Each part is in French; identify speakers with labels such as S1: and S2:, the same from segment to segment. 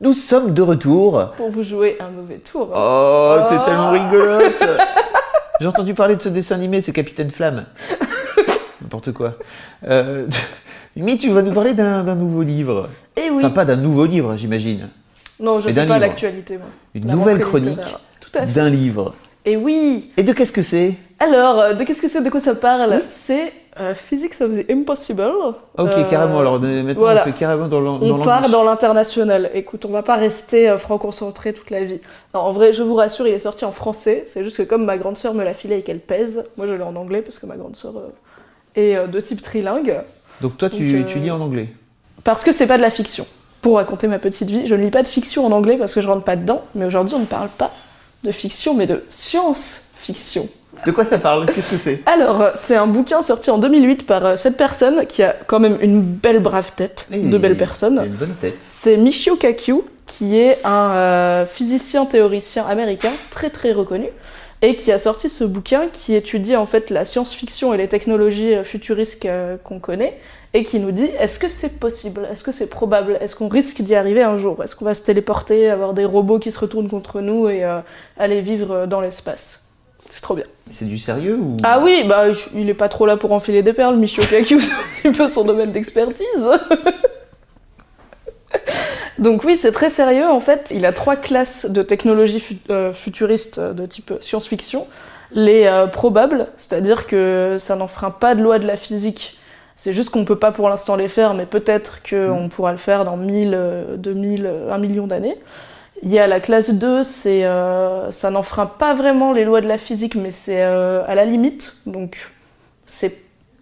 S1: Nous sommes de retour.
S2: Pour vous jouer un mauvais tour.
S1: Oh, t'es
S2: Oh.
S1: tellement rigolote J'ai entendu parler de ce dessin animé, c'est Capitaine Flamme. N'importe quoi. Euh, Mimi, tu vas nous parler d'un nouveau livre.
S2: Et oui.
S1: Enfin, pas d'un nouveau livre, j'imagine.
S2: non, je
S1: mais
S2: fais pas l'actualité, moi.
S1: Une
S2: La
S1: nouvelle chronique
S2: littéraire. Tout à fait.
S1: d'un livre.
S2: Et oui.
S1: Et de qu'est-ce que c'est?
S2: Alors, euh, de qu'est-ce que c'est? De quoi ça parle? C'est euh, Physics of the Impossible.
S1: Ok,
S2: Euh,
S1: carrément. Alors maintenant,
S2: voilà.
S1: on fait carrément dans l'an- dans
S2: On part dans l'international. Écoute, on va pas rester euh, franco-centré toute la vie. Non, en vrai, je vous rassure, il est sorti en français. C'est juste que comme ma grande sœur me l'a filé et qu'elle pèse, moi je l'ai en anglais parce que ma grande sœur euh, est de type trilingue.
S1: Donc toi, tu,
S2: Donc,
S1: tu lis en anglais.
S2: Parce que c'est pas de la fiction. Pour raconter ma petite vie, je ne lis pas de fiction en anglais parce que je rentre pas dedans. Mais aujourd'hui, on ne parle pas de fiction, mais de science-fiction.
S1: De quoi ça parle? Qu'est-ce que c'est?
S2: Alors, c'est un bouquin sorti en 2008 par euh, cette personne qui a quand même une belle brave tête, de
S1: a
S2: personnes.
S1: une bonne tête.
S2: C'est Michio Kaku, qui est un euh, physicien théoricien américain très très reconnu et qui a sorti ce bouquin qui étudie en fait la science-fiction et les technologies euh, futuristes euh, qu'on connaît et qui nous dit est-ce que c'est possible, est-ce que c'est probable, est-ce qu'on risque d'y arriver un jour, est-ce qu'on va se téléporter, avoir des robots qui se retournent contre nous et euh, aller vivre dans l'espace? C'est trop bien.
S1: C'est du sérieux ou
S2: Ah oui, bah il est pas trop là pour enfiler des perles, Michio Kaku, c'est un petit peu son domaine d'expertise. Donc oui, c'est très sérieux en fait. Il a trois classes de technologies fu- euh, futuristes de type science-fiction. Les euh, probables, c'est-à-dire que ça n'enfreint pas de loi de la physique. C'est juste qu'on peut pas pour l'instant les faire, mais peut-être qu'on pourra le faire dans 1000, euh, 2000, euh, 1 million d'années. Il y a la classe 2, c'est euh, ça n'enfreint pas vraiment les lois de la physique, mais c'est euh, à la limite. Donc c'est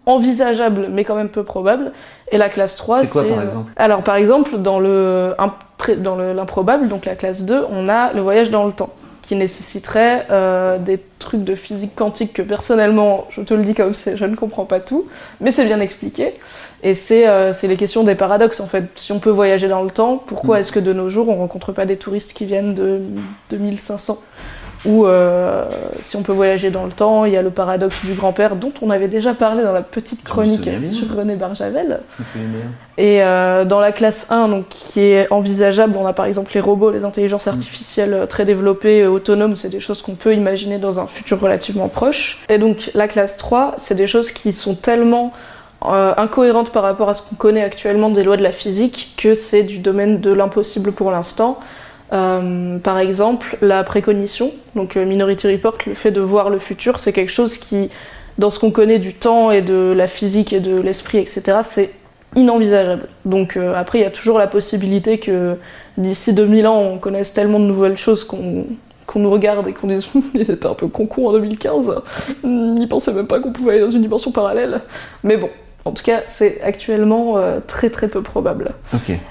S2: envisageable, mais quand même peu probable. Et la classe 3,
S1: C'est quoi, par
S2: euh,
S1: exemple?
S2: Alors par exemple, dans le dans le- l'improbable, donc la classe 2, on a le voyage dans le temps, qui nécessiterait euh, des trucs de physique quantique que personnellement, je te le dis comme c'est, je ne comprends pas tout, mais c'est bien expliqué. Et c'est euh, c'est les questions des paradoxes en fait. Si on peut voyager dans le temps, pourquoi
S1: Mm.
S2: est-ce que de nos jours on rencontre pas des touristes qui viennent de 2500 ou euh, si on peut voyager dans le temps, il y a le paradoxe du grand-père dont on avait déjà parlé dans la petite chronique sur René Barjavel. Et euh, dans la classe 1, donc, qui est envisageable, on a par exemple les robots, les intelligences artificielles euh, très développées, autonomes, c'est des choses qu'on peut imaginer dans un futur relativement proche. Et donc la classe 3, c'est des choses qui sont tellement euh, incohérentes par rapport à ce qu'on connaît actuellement des lois de la physique que c'est du domaine de l'impossible pour l'instant. Euh, par exemple, la précognition, donc euh, Minority Report, le fait de voir le futur, c'est quelque chose qui, dans ce qu'on connaît du temps et de la physique et de l'esprit, etc., c'est inenvisageable. Donc euh, après, il y a toujours la possibilité que d'ici 2000 ans, on connaisse tellement de nouvelles choses qu'on nous regarde et qu'on dise ils étaient un peu con en 2015, n'y pensait même pas qu'on pouvait aller dans une dimension parallèle. Mais bon, en tout cas, c'est actuellement euh, très très peu probable.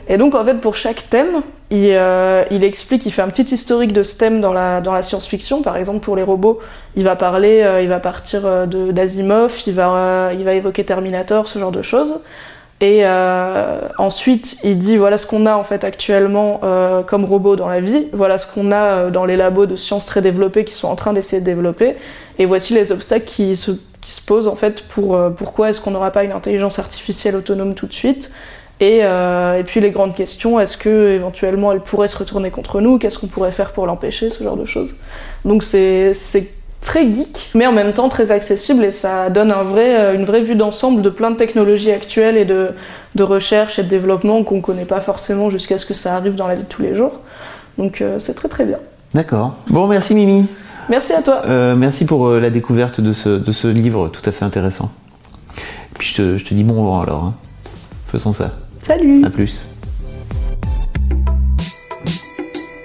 S2: Et donc en fait pour chaque thème, il, euh, il explique, il fait un petit historique de ce thème dans la, dans la science-fiction. Par exemple pour les robots, il va parler, euh, il va partir d'Asimov, il va, il va évoquer Terminator, ce genre de choses. Et ensuite, il dit voilà ce qu'on a en fait actuellement comme robot dans la vie, voilà ce qu'on a dans les labos de sciences très développés qui sont en train d'essayer de développer, et voici les obstacles qui se, qui se posent en fait pour euh, pourquoi est-ce qu'on n'aura pas une intelligence artificielle autonome tout de suite, et, euh, et puis les grandes questions, est-ce que éventuellement elle pourrait se retourner contre nous, qu'est-ce qu'on pourrait faire pour l'empêcher, ce genre de choses? Donc c'est très geek, mais en même temps très accessible et ça donne un vrai, euh, une vraie vue d'ensemble de plein de technologies actuelles et de, de recherche et de développement qu'on connaît pas forcément jusqu'à ce que ça arrive dans la vie de tous les jours. Donc c'est très très bien.
S1: D'accord. Bon, merci Mimi.
S2: Merci à toi.
S1: Euh, merci pour euh, la découverte de ce, de ce livre tout à fait intéressant. Et puis je te, je te dis bon vent alors. hein. Faisons ça.
S2: Salut.
S1: À plus.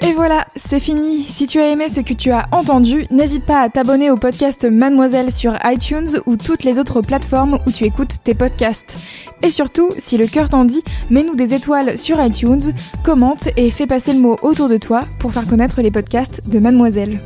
S2: Et
S3: Et voilà, c'est fini. Si tu as aimé ce que tu as entendu, n'hésite pas à t'abonner au podcast Mademoiselle sur iTunes ou toutes les autres plateformes où tu écoutes tes podcasts. Et surtout, si le cœur t'en dit, mets-nous des étoiles sur iTunes, commente et fais passer le mot autour de toi pour faire connaître les podcasts de Mademoiselle.